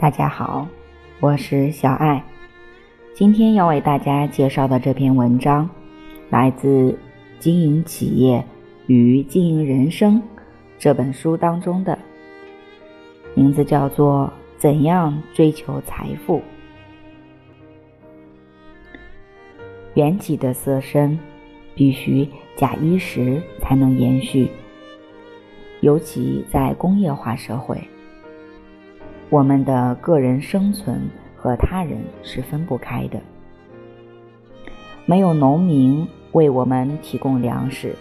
大家好，我是小爱。今天要为大家介绍的这篇文章，来自《经营企业与经营人生》这本书当中的，名字叫做《怎样追求财富》。缘起的色身必须假衣食才能延续。尤其在工业化社会，我们的个人生存和他人是分不开的。没有农民为我们提供粮食，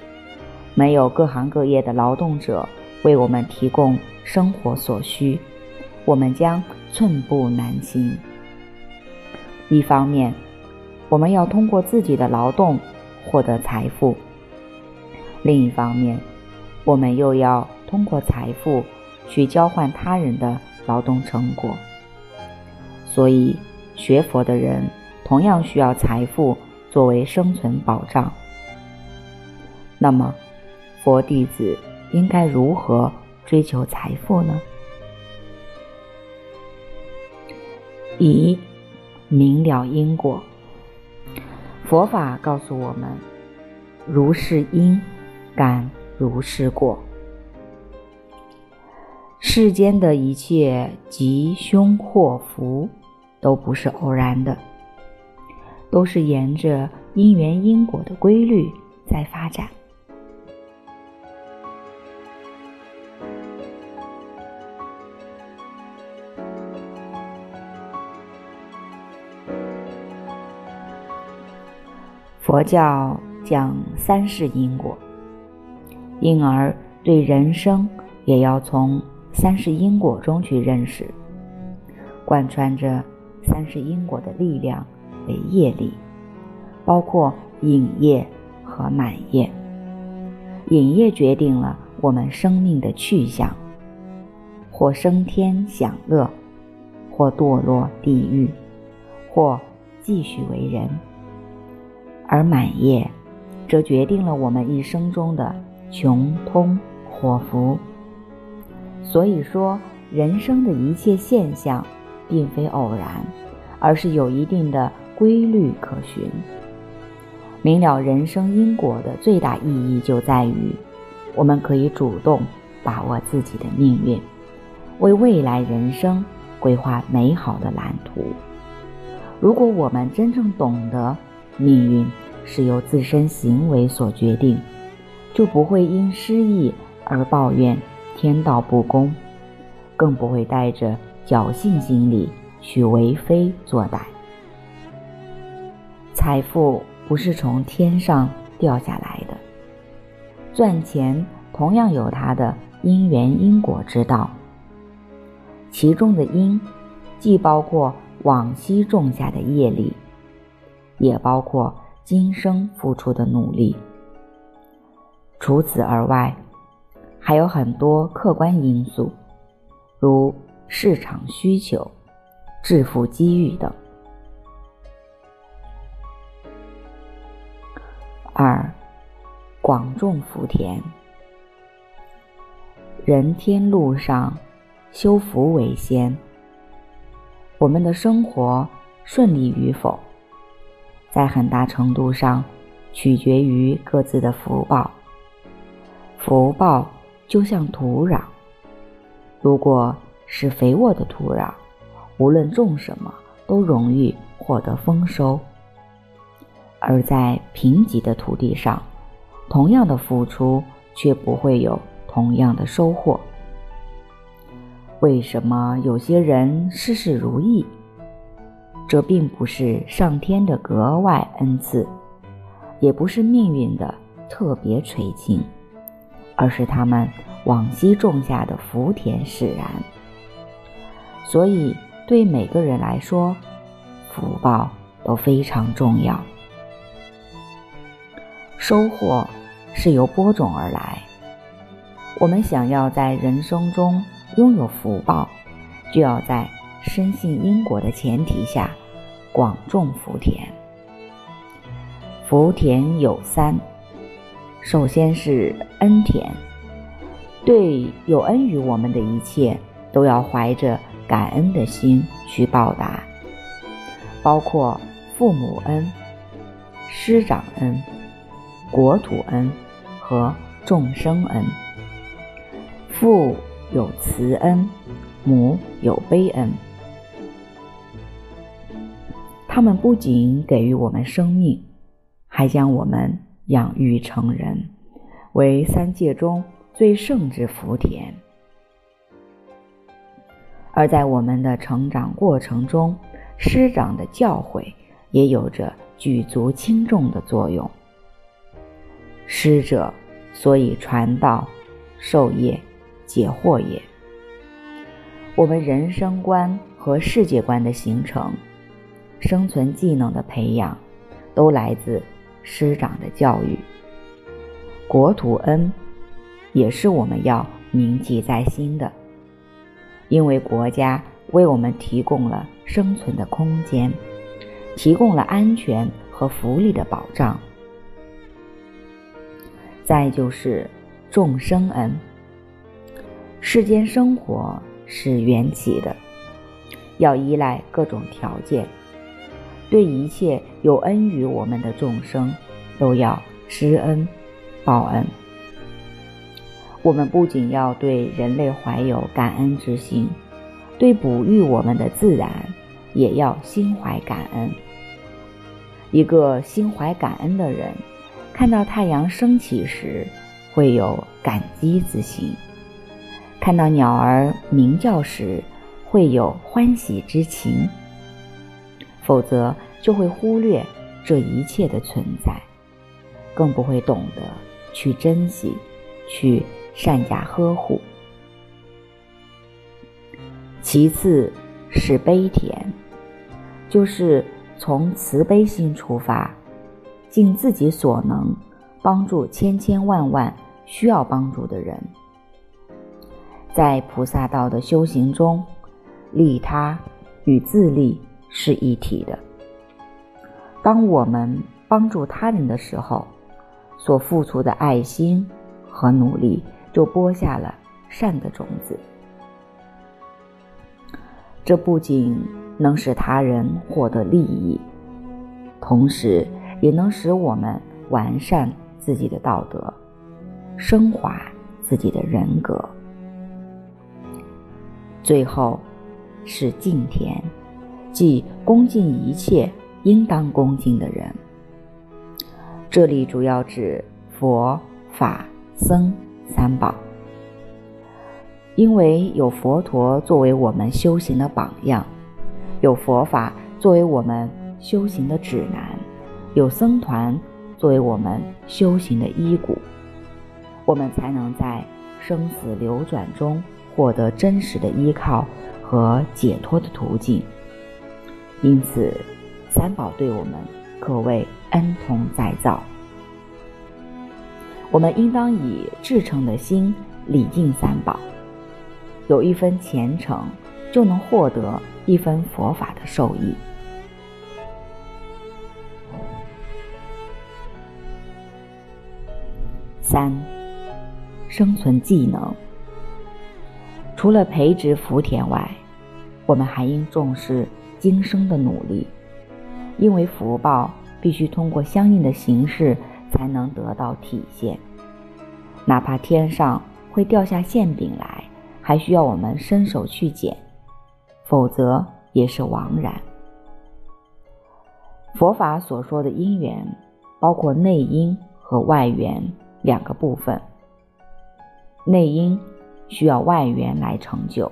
没有各行各业的劳动者为我们提供生活所需，我们将寸步难行。一方面，我们要通过自己的劳动获得财富；另一方面，我们又要通过财富去交换他人的劳动成果，所以学佛的人同样需要财富作为生存保障。那么，佛弟子应该如何追求财富呢？一明了因果，佛法告诉我们：如是因，感。如是果，世间的一切吉凶祸福都不是偶然的，都是沿着因缘因果的规律在发展。佛教讲三世因果。因而，对人生也要从三世因果中去认识，贯穿着三世因果的力量为业力，包括引业和满业。引业决定了我们生命的去向，或升天享乐，或堕落地狱，或继续为人；而满业，则决定了我们一生中的。穷通祸福，所以说人生的一切现象，并非偶然，而是有一定的规律可循。明了人生因果的最大意义就在于，我们可以主动把握自己的命运，为未来人生规划美好的蓝图。如果我们真正懂得命运是由自身行为所决定。就不会因失意而抱怨天道不公，更不会带着侥幸心理去为非作歹。财富不是从天上掉下来的，赚钱同样有它的因缘因果之道。其中的因，既包括往昔种下的业力，也包括今生付出的努力。除此而外，还有很多客观因素，如市场需求、致富机遇等。二，广种福田。人天路上，修福为先。我们的生活顺利与否，在很大程度上取决于各自的福报。福报就像土壤，如果是肥沃的土壤，无论种什么都容易获得丰收；而在贫瘠的土地上，同样的付出却不会有同样的收获。为什么有些人事事如意？这并不是上天的格外恩赐，也不是命运的特别垂青。而是他们往昔种下的福田使然，所以对每个人来说，福报都非常重要。收获是由播种而来，我们想要在人生中拥有福报，就要在深信因果的前提下广种福田。福田有三。首先是恩田，对有恩于我们的一切，都要怀着感恩的心去报答，包括父母恩、师长恩、国土恩和众生恩。父有慈恩，母有悲恩。他们不仅给予我们生命，还将我们养育成人，为三界中最圣之福田。而在我们的成长过程中，师长的教诲也有着举足轻重的作用。师者，所以传道授业解惑也。我们人生观和世界观的形成。生存技能的培养，都来自师长的教育。国土恩，也是我们要铭记在心的，因为国家为我们提供了生存的空间，提供了安全和福利的保障。再就是众生恩，世间生活是缘起的，要依赖各种条件。对一切有恩于我们的众生，都要施恩报恩。我们不仅要对人类怀有感恩之心，对哺育我们的自然也要心怀感恩。一个心怀感恩的人，看到太阳升起时，会有感激之心；看到鸟儿鸣叫时，会有欢喜之情。否则就会忽略这一切的存在，更不会懂得去珍惜、去善加呵护。其次是悲田，就是从慈悲心出发，尽自己所能帮助千千万万需要帮助的人。在菩萨道的修行中，利他与自利。是一体的。当我们帮助他人的时候，所付出的爱心和努力，就播下了善的种子。这不仅能使他人获得利益，同时也能使我们完善自己的道德，升华自己的人格。最后是敬田。即恭敬一切应当恭敬的人。这里主要指佛法僧三宝，因为有佛陀作为我们修行的榜样，有佛法作为我们修行的指南，有僧团作为我们修行的依鼓，我们才能在生死流转中获得真实的依靠和解脱的途径。因此，三宝对我们可谓恩同再造。我们应当以至诚的心礼敬三宝，有一分虔诚，就能获得一分佛法的受益。三，生存技能。除了培植福田外，我们还应重视。今生的努力，因为福报必须通过相应的形式才能得到体现。哪怕天上会掉下馅饼来，还需要我们伸手去捡，否则也是枉然。佛法所说的因缘，包括内因和外缘两个部分。内因需要外缘来成就。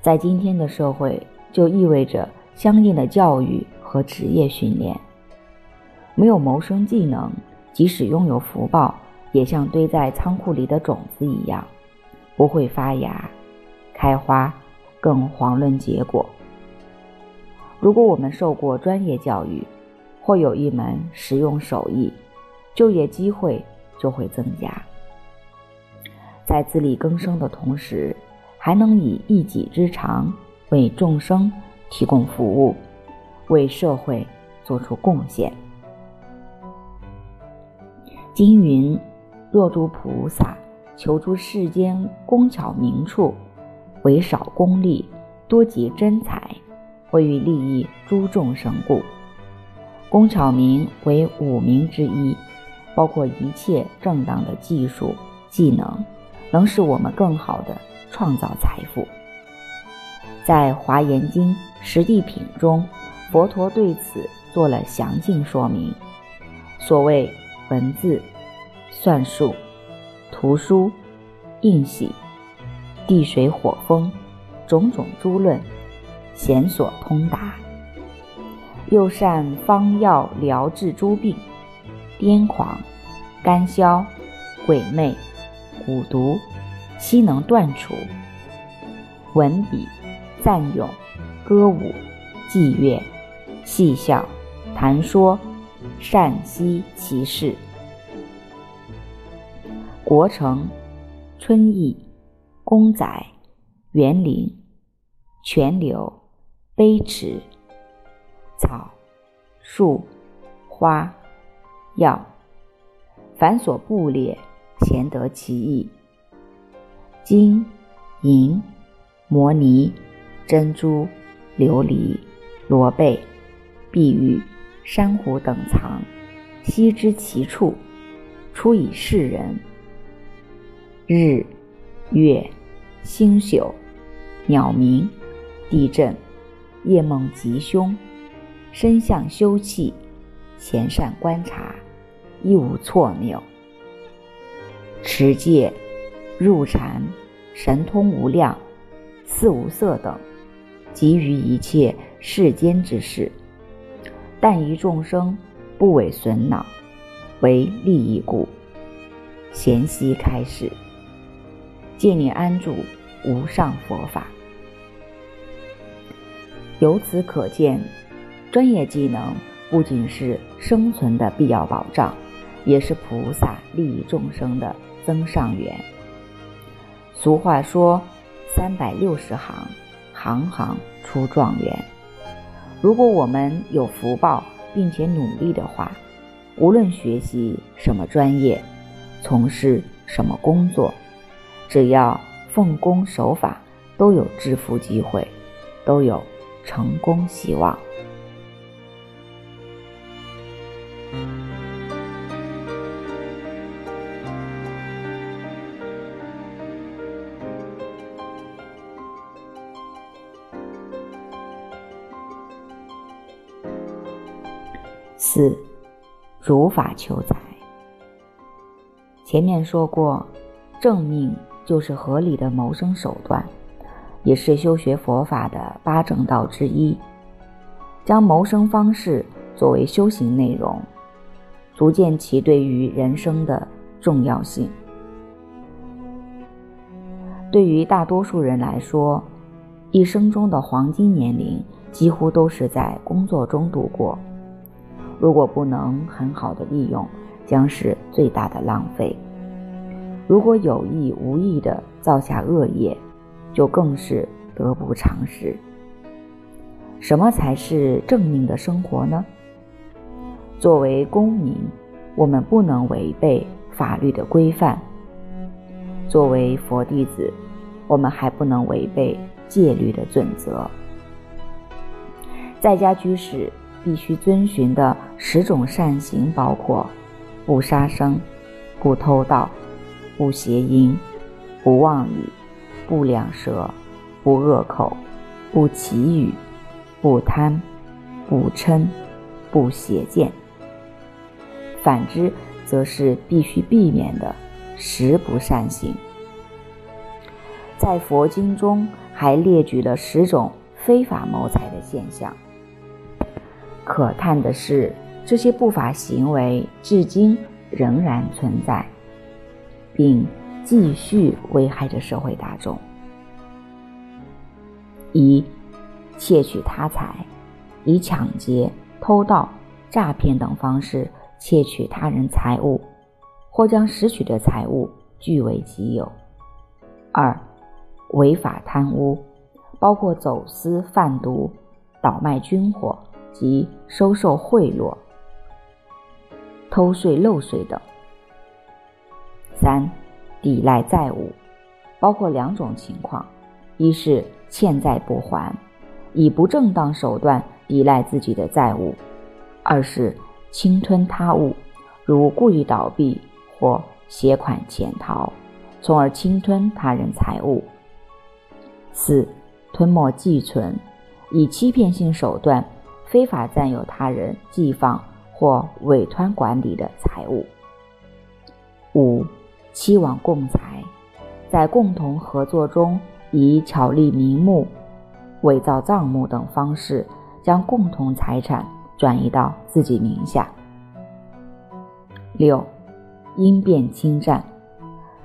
在今天的社会，就意味着相应的教育和职业训练。没有谋生技能，即使拥有福报，也像堆在仓库里的种子一样，不会发芽、开花，更遑论结果。如果我们受过专业教育，或有一门实用手艺，就业机会就会增加。在自力更生的同时。还能以一己之长为众生提供服务，为社会做出贡献。经云：若诸菩萨求诸世间工巧明处，为少功利，多集真才，为于利益诸众生故。工巧明为五明之一，包括一切正当的技术技能，能使我们更好的创造财富。在《华严经·十地品》中，佛陀对此做了详尽说明。所谓文字、算术、图书、印玺、地水火风种种诸论，显所通达。又善方药疗治诸病，癫狂、肝消、鬼魅、蛊毒，悉能断除。文笔。赞咏、歌舞、伎乐、戏笑、谈说，善悉其事。国城、春意、公仔、园林、泉流、碑池、草、树、花、药，凡所布列，咸得其意。金、银、摩尼。珍珠、琉璃、罗贝、碧玉、珊瑚等藏，悉知其处，出以示人。日、月、星宿、鸟鸣、地震、夜梦吉凶、身相修气，贤善观察，亦无错谬。持戒、入禅、神通无量、四无色等。给予一切世间之事，但于众生不为损恼，为利益故。贤悉开示，借你安住无上佛法。由此可见，专业技能不仅是生存的必要保障，也是菩萨利益众生的增上缘。俗话说：“三百六十行。”行行出状元。如果我们有福报并且努力的话，无论学习什么专业，从事什么工作，只要奉公守法，都有致富机会，都有成功希望。四，如法求财。前面说过，正命就是合理的谋生手段，也是修学佛法的八正道之一。将谋生方式作为修行内容，足见其对于人生的重要性。对于大多数人来说，一生中的黄金年龄几乎都是在工作中度过。如果不能很好的利用，将是最大的浪费。如果有意无意的造下恶业，就更是得不偿失。什么才是正命的生活呢？作为公民，我们不能违背法律的规范；作为佛弟子，我们还不能违背戒律的准则。在家居士。必须遵循的十种善行包括：不杀生、不偷盗、不邪淫、不妄语、不两舌、不恶口、不绮语、不贪、不嗔、不邪见。反之，则是必须避免的十不善行。在佛经中还列举了十种非法谋财的现象。可叹的是，这些不法行为至今仍然存在，并继续危害着社会大众。一、窃取他财，以抢劫、偷盗、诈骗等方式窃取他人财物，或将拾取的财物据为己有；二、违法贪污，包括走私贩毒、倒卖军火。及收受贿赂、偷税漏税等。三、抵赖债务，包括两种情况：一是欠债不还，以不正当手段抵赖自己的债务；二是侵吞他物，如故意倒闭或携款潜逃，从而侵吞他人财物。四、吞没寄存，以欺骗性手段非法占有他人寄放或委托管理的财物。五、期望共财，在共同合作中，以巧立名目、伪造账目等方式，将共同财产转移到自己名下。六、因变侵占，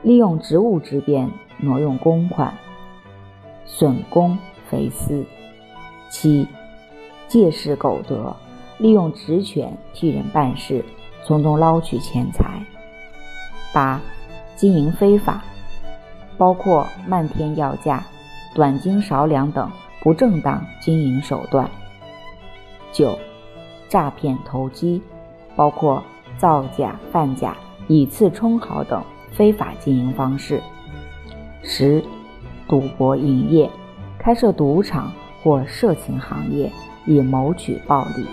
利用职务之便挪用公款。损公肥私，七借势苟得，利用职权替人办事，从中捞取钱财。八经营非法，包括漫天要价、短斤少两等不正当经营手段。九诈骗投机，包括造假、贩假、以次充好等非法经营方式。十赌博营业，开设赌场或色情行业以谋取暴利，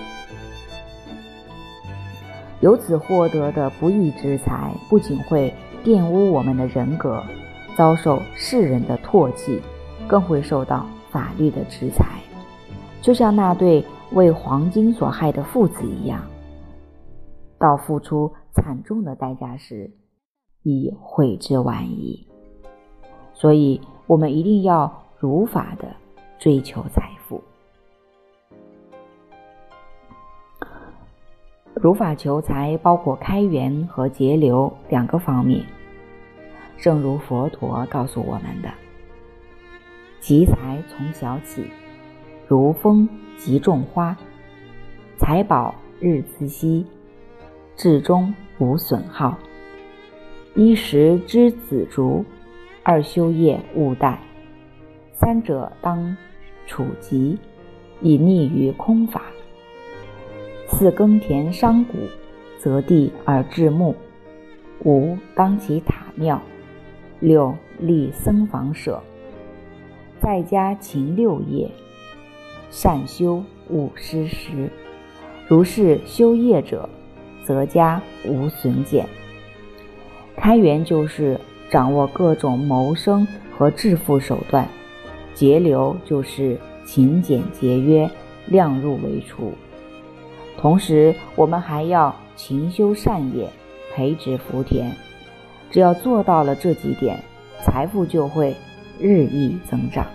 由此获得的不义之财，不仅会玷污我们的人格，遭受世人的唾弃，更会受到法律的制裁。就像那对为黄金所害的父子一样，到付出惨重的代价时，已悔之晚矣。所以。我们一定要如法的追求财富。如法求财包括开源和节流两个方面。正如佛陀告诉我们的：“积财从小起，如风即种花，财宝日自息，至终无损耗。一食之子足。”二修业勿怠，三者当处吉，以逆于空法。四耕田商贾，择地而治木。五当起塔庙。六立僧房舍。在家勤六业，善修勿失时。如是修业者，则家无损减。开源就是。掌握各种谋生和致富手段，节流就是勤俭节约、量入为出。同时，我们还要勤修善业、培植福田。只要做到了这几点，财富就会日益增长。